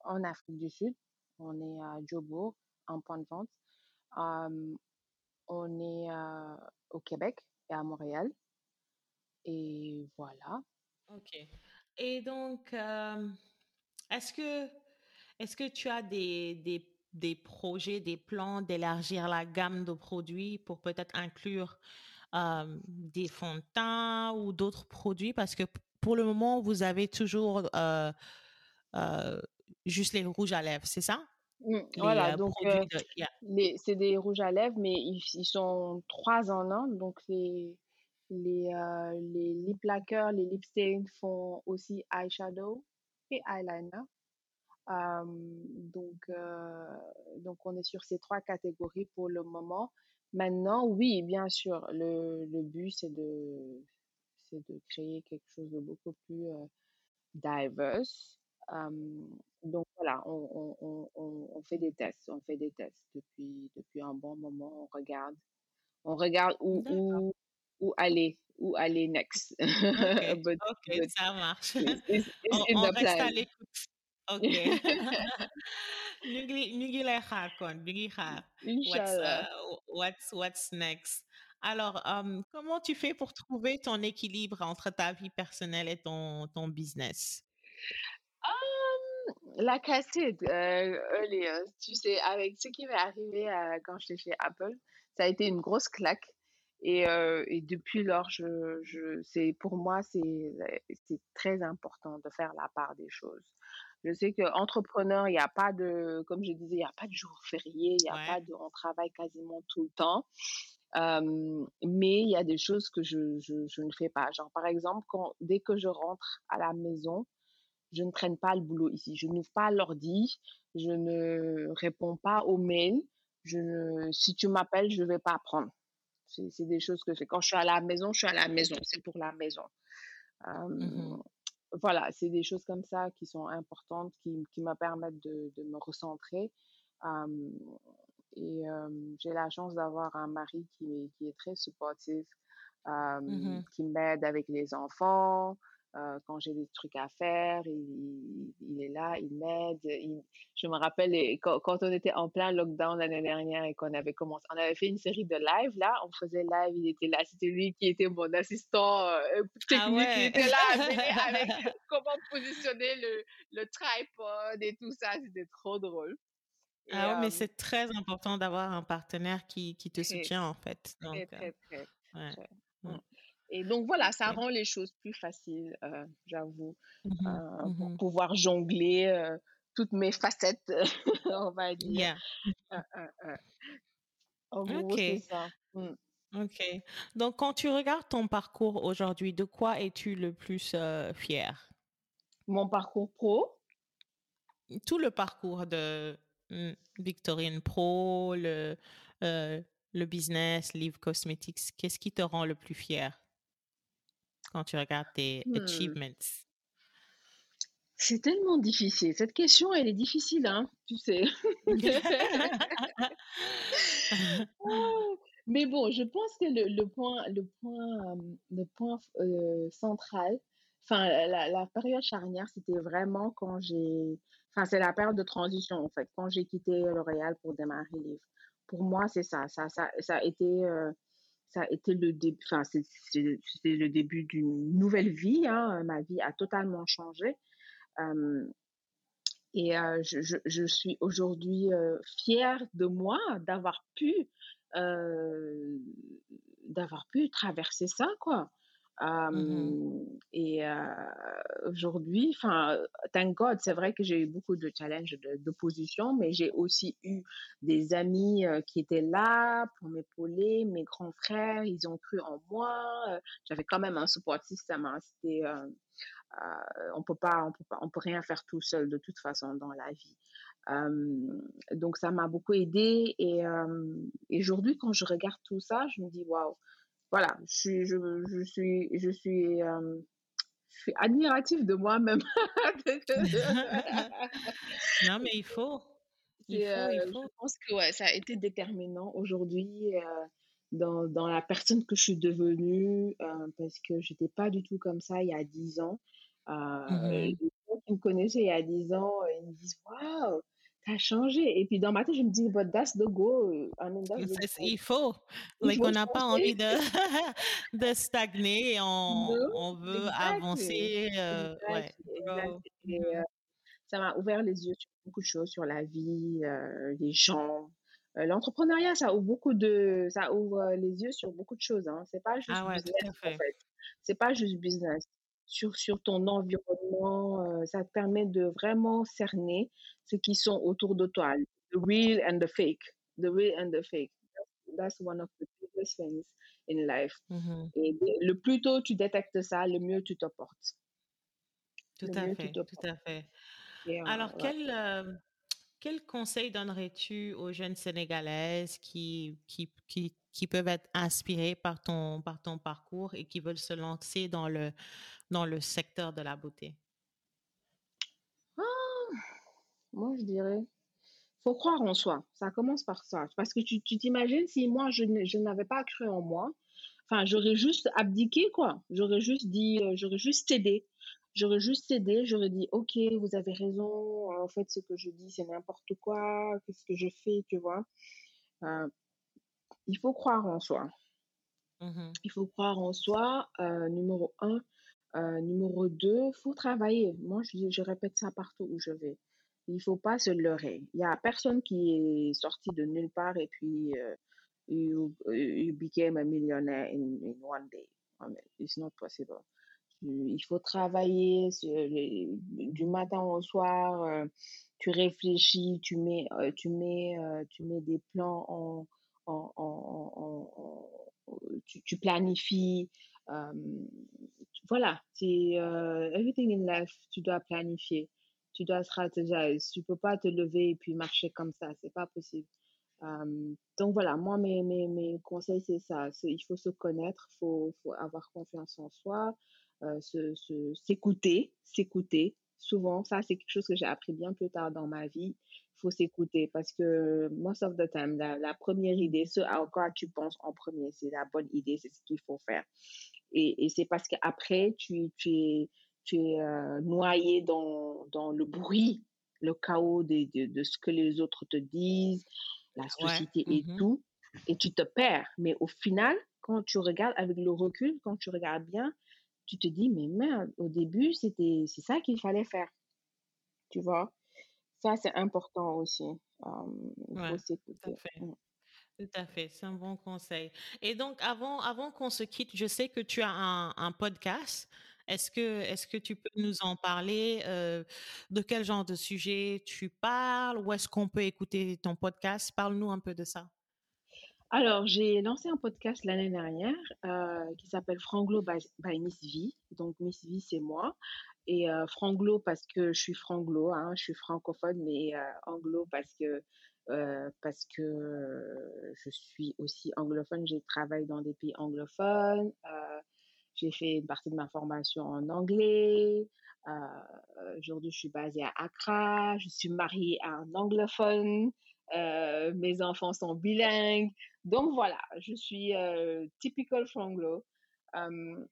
en Afrique du Sud, on est à Jobo, un point de vente. on est au Québec et à Montréal. Et voilà. Ok. Et donc, est-ce que, est que tu as des, des, des projets, des plans d'élargir la gamme de produits pour peut-être inclure des fonds de teint ou d'autres produits? Parce que pour le moment, vous avez toujours juste les rouges à lèvres, c'est ça? Mmh, voilà, donc c'est des rouges à lèvres, mais ils, ils, sont trois en un, donc c'est les, euh, les lip lacquers, les lip stains font aussi eyeshadow et eyeliner. donc, euh, donc, on est sur ces trois catégories pour le moment. Maintenant, oui, bien sûr, le, le but, c'est de, c'est de créer quelque chose de beaucoup plus euh, diverse. donc voilà, on, on, on, on, fait des tests, on fait des tests depuis, depuis un bon moment. On regarde, on regarde où, où, où aller, où aller next. Ok, okay ça marche. It's, it's on, on reste à l'écoute. Ok. ñu ngi ñu ngi lay xaar kon ñu ngi xaar. What's, uh, what's, what's next? Alors, um, comment tu fais pour trouver ton équilibre entre ta vie personnelle et ton, ton business? Um, la cassette, euh, earlier, tu sais, avec ce qui m'est arrivé euh, quand j'étais chez Apple, ça a été une grosse claque. Et, euh, et depuis lors, je, je, c'est pour moi, c'est, c'est très important de faire la part des choses. Je sais qu'entrepreneur, il n'y a pas de, comme je disais, il n'y a pas de jour férié, il n'y a ouais. pas de, on travaille quasiment tout le temps. Euh, mais il y a des choses que je, je, je, ne fais pas. Genre, par exemple, quand, dès que je rentre à la maison, je ne traîne pas le boulot ici. Je n'ouvre pas l'ordi, je ne réponds pas aux mails. Je ne, si tu m'appelles, je ne vais pas prendre. C'est des choses que je fais. Quand je suis à la maison, je suis à la maison. C'est pour la maison. Euh, mmh Voilà, c'est des choses comme ça qui sont importantes, qui, qui me permettent de, de, me recentrer. Euh, et j'ai la chance d'avoir un mari qui est, qui est très supportif, mmh qui m'aide avec les enfants, euh, quand j'ai des trucs à faire, il, il est là, il m'aide. Je me rappelle quand, quand, on était en plein lockdown l'année dernière et qu'on avait commencé, on avait fait une série de live là, on faisait live, il était là, c'était lui qui était mon assistant euh, technique, ah ouais. il était là avec, avec comment positionner le, le tripod et tout ça, c'était trop drôle. Et, ah ouais, mais c'est très important d'avoir un partenaire qui, qui te très, soutient en fait. Donc, très, très, très. Ouais. Et donc voilà, ça rend les choses plus faciles, euh, j'avoue, mmh euh, mmh pour pouvoir jongler euh, toutes mes facettes, on va dire. Yeah. en gros, okay. c'est ça. Mmh. Ok. Donc quand tu regardes ton parcours aujourd'hui, de quoi es-tu le plus fier Mon parcours pro? Tout le parcours de Victorine Pro, le, le business, Live Cosmetics, qu'est-ce qui te rend le plus fier quand tu regardes tes Hmm. achievements? C'est tellement difficile. Cette question, elle est difficile, hein, tu sais. Oh, Mais bon, je pense que le, le point, le point, le point euh, central, enfin, la, la période charnière, c'était vraiment quand j'ai, enfin, c'est la période de transition, en fait, quand j'ai quitté L'Oréal pour démarrer Livre. Pour moi, c'est ça, ça, ça, ça a été, euh, ça a été le début, enfin, c'est le début d'une nouvelle vie, hein. Ma vie a totalement changé. Euh, et euh, je, suis aujourd'hui euh, fière de moi d'avoir pu euh, d'avoir pu traverser ça quoi. Euh, et aujourd'hui, enfin, thank God, c'est vrai que j'ai eu beaucoup de challenges de- d'opposition, mais j'ai aussi eu des amis qui étaient là pour m'épauler, mes grands frères, ils ont cru en moi. J'avais quand même un support system. hein, C'était on peut pas, on peut pas, on peut rien faire tout seul de toute façon dans la vie. Donc ça m'a beaucoup aidé et, et aujourd'hui quand je regarde tout ça, je me dis waouh, voilà, je suis, je, je suis, je suis, euh, je suis admirative de moi-même. Non, mais il faut, il faut, il euh, je faut. pense que ouais, ça a été déterminant aujourd'hui euh, dans, dans la personne que je suis devenue parce que j'étais pas du tout comme ça il y a 10 ans. Euh, les gens qui me connaissaient il y a 10 ans, ils me disent Waouh, t'as changé. Et puis dans ma tête, je me dis But that's the goal. I mean, that's the C'est- c'est- goal. Il faut. Il Like, faut on n'a pas envie de, de stagner, on, on veut avancer, euh, ouais. Et, euh, ça m'a ouvert les yeux sur beaucoup de choses, sur la vie, euh, les gens. L'entrepreneuriat, ça ouvre beaucoup de, ça ouvre les yeux sur beaucoup de choses. Hein. C'est pas juste Ah ouais, business en fait. C'est pas juste business. Sur, sur ton environnement, euh, ça te permet de vraiment cerner ce qui sont autour de toi. The real and the fake. The real and the fake. That's, one of the biggest things in life. Mhm. Et le plus tôt tu détectes ça, le mieux tu te portes. Tout à fait, tout à fait. Et, Alors, ouais. quel, euh, quel conseil donnerais-tu aux jeunes Sénégalaises qui, qui, qui, qui peuvent être inspirées par ton, par ton parcours et qui veulent se lancer dans le, dans le secteur de la beauté? Ah, moi, je dirais, faut croire en soi. Ça commence par ça. Parce que tu t'imagines si moi, je, n'avais pas cru en moi, enfin, j'aurais juste abdiqué, quoi. J'aurais juste dit, euh, j'aurais juste cédé. J'aurais juste cédé, j'aurais dit, OK, vous avez raison, en fait, ce que je dis, c'est n'importe quoi, qu'est-ce que je fais, tu vois? Euh, il faut croire en soi. Mhm. Il faut croire en soi, euh, numéro un. Euh, numéro deux, faut travailler. Moi, je, je répète ça partout où je vais. Il faut pas se leurrer. Il y a personne qui est sorti de nulle part et puis euh, you, you became a millionaire in, one day. Mean, it's not possible. Il faut travailler du matin au soir. euh, tu réfléchis, tu mets, euh, tu mets, tu mets des plans en, en, en, tu planifies. Tu- voilà, c'est euh, everything in life, tu dois planifier, tu dois stratégiser. Tu peux pas te lever et puis marcher comme ça, c'est pas possible. Donc voilà, moi mes, mes, mes conseils c'est ça, il faut se connaître, faut, faut avoir confiance en soi, euh, se, s'écouter, s'écouter. Souvent, ça c'est quelque chose que j'ai appris bien plus tard dans ma vie. Il faut s'écouter parce que most of the time, la première idée, ce à quoi tu penses en premier, c'est la bonne idée, c'est ce qu'il faut faire. Et, et c'est parce qu'après, tu, tu es, tu es euh, noyé dans, dans le bruit, le chaos de, de, de ce que les autres te disent, la Ouais. société et Mhm. tout, et tu te perds. Mais au final, quand tu regardes avec le recul, quand tu regardes bien, tu te dis, mais merde, au début, c'était, c'est ça qu'il fallait faire. Tu vois? Ça, c'est important aussi. Euh, il Ouais, faut s'écouter. Tout à fait, c'est un bon conseil. Et donc, avant, avant qu'on se quitte, je sais que tu as un, podcast. Est-ce que, est-ce que tu peux nous en parler? euh, de quel genre de sujet tu parles? Où est-ce qu'on peut écouter ton podcast? Parle-nous un peu de ça. Alors, j'ai lancé un podcast l'année dernière euh, qui s'appelle Franglo by, Miss V. Donc, Miss V, c'est moi. et euh, franglo parce que je suis franglo, hein, je suis francophone, mais anglo parce que parce que je suis aussi anglophone. J'ai travaillé dans des pays anglophones. j'ai fait une partie de ma formation en anglais. Aujourd'hui, je suis basée à Accra. Je suis mariée à un anglophone. mes enfants sont bilingues. Donc voilà, je suis typical franglo.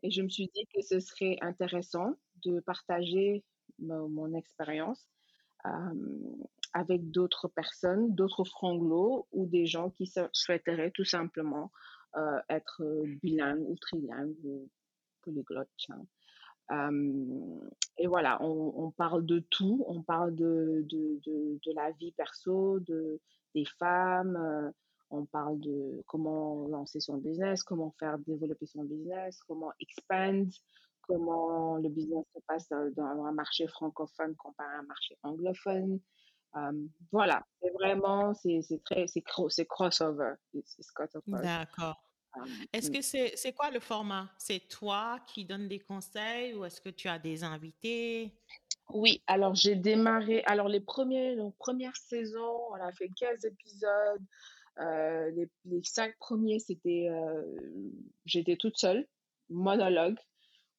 et je me suis dit que ce serait intéressant de partager mon, expérience avec d'autres personnes, d'autres franglos ou des gens qui souhaiteraient tout simplement euh, être bilingues ou trilingues ou polyglottes. et voilà, on, parle de tout, on parle de, de, de, la vie perso, de, des femmes, euh, on parle de comment lancer son business, comment faire développer son business, comment expand, comment le business se passe dans, un marché francophone comparé à un marché anglophone. Voilà, c'est vraiment, c'est très, c'est crossover. D'accord. est-ce que c'est quoi le format? C'est toi qui donnes des conseils ou est-ce que tu as des invités? Oui, alors j'ai démarré, alors les premiers, donc première saison, on a fait 15 épisodes. les, les, cinq premiers, c'était, j'étais toute seule, monologue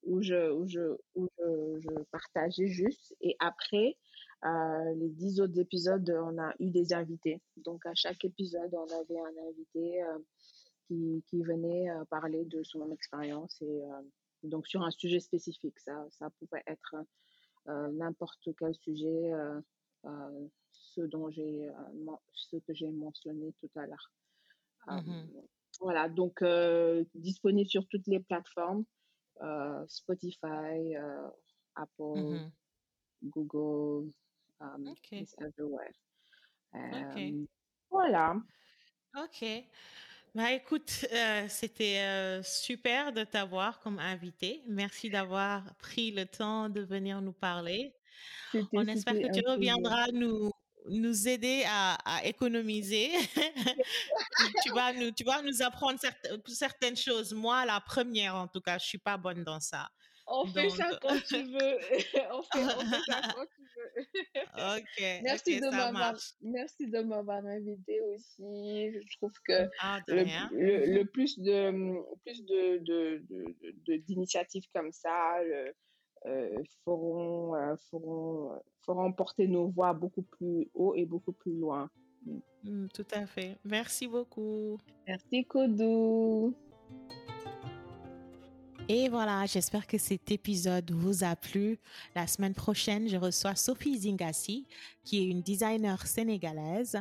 où je, où je, où je, je partageais juste. Et après, euh, les dix autres épisodes, on a eu des invités. Donc, à chaque épisode, on avait un invité euh, qui, qui, venait euh, parler de son expérience et donc sur un sujet spécifique. Ça, ça pouvait être n'importe quel sujet, ce, dont j'ai, ce que j'ai mentionné tout à l'heure. Mmh voilà, donc disponible sur toutes les plateformes. Spotify, euh, Apple, mm-hmm. Google, um, everywhere. Um, voilà. Ok. Bah écoute, euh, c'était super de t'avoir comme invité. Merci d'avoir pris le temps de venir nous parler. On espère que tu reviendras nous nous aider à, économiser. tu, vas nous, tu vas nous apprendre certaines choses. Moi, la première, en tout cas, je suis pas bonne dans ça. On fait ça quand tu veux. on, fait, ça quand tu veux. ok. Merci, de m'avoir, merci de m'avoir invité aussi. Je trouve que ah, le, le, plus de plus de, de, de, d'initiatives comme ça, euh, feront, euh, feront, euh, feront porter nos voix beaucoup plus haut et beaucoup plus loin. Mm. Mm, tout à fait. Merci beaucoup. Merci, Kodou. Et voilà, j'espère que cet épisode vous a plu. La semaine prochaine, je reçois Sophie Zingassi, qui est une designer sénégalaise,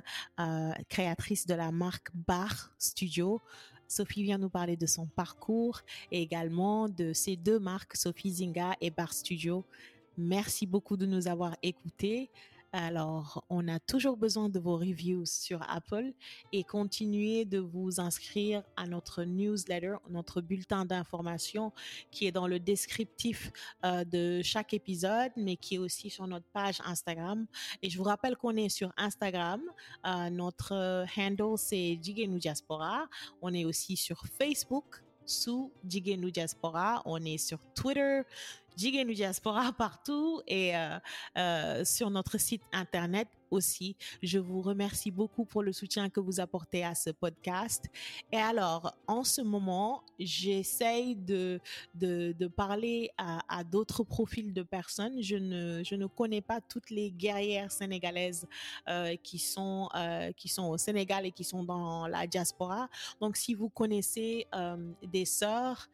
créatrice de la marque Bar Studio. Sophie vient nous parler de son parcours et également de ses deux marques, Sophie Zinga et Bar Studio. Merci beaucoup de nous avoir écoutés. Alors, on a toujours besoin de vos reviews sur Apple et continuez de vous inscrire à notre newsletter, notre bulletin d'information qui est dans le descriptif euh, de chaque épisode, mais qui est aussi sur notre page Instagram. Et je vous rappelle qu'on est sur Instagram. Euh, notre handle, c'est Jigenu Diaspora. On est aussi sur Facebook sous Jigenu Diaspora. On est sur Twitter, Jigenu Diaspora partout et euh, euh, sur notre site internet aussi. Je vous remercie beaucoup pour le soutien que vous apportez à ce podcast. Et alors, en ce moment, j'essaye de, de, parler à, d'autres profils de personnes. Je ne, je ne connais pas toutes les guerrières sénégalaises euh, qui, sont, qui sont au Sénégal et qui sont dans la diaspora. Donc, si vous connaissez des sœurs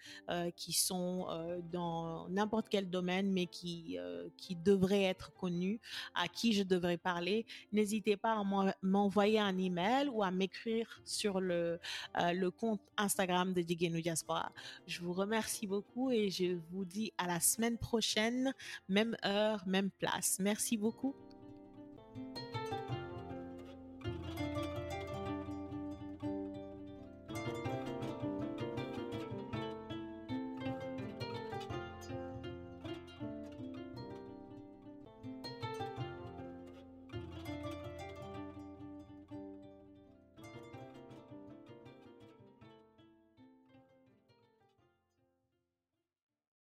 qui sont dans n'importe quel domaine, mais qui, qui devraient être connues, à qui je devrais parler, n'hésitez pas à m'envoyer un email ou à m'écrire sur le, euh, le compte Instagram de Digenu Diaspora. Je vous remercie beaucoup et je vous dis à la semaine prochaine, même heure, même place. Merci beaucoup.